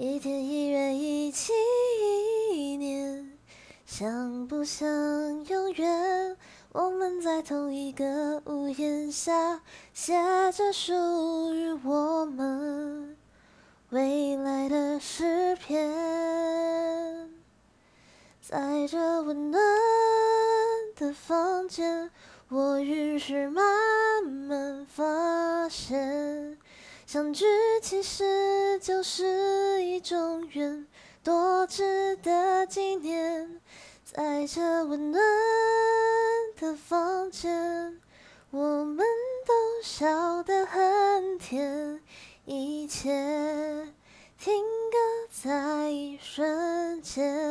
一天一月一七一年，想不想永远？我们在同一个屋檐下，写着属于我们未来的诗篇。在这温暖的房间，我于是慢慢发现。相聚其实就是一种缘，多值得纪念。在这温暖的房间，我们都笑得很甜，一切停格在一瞬间。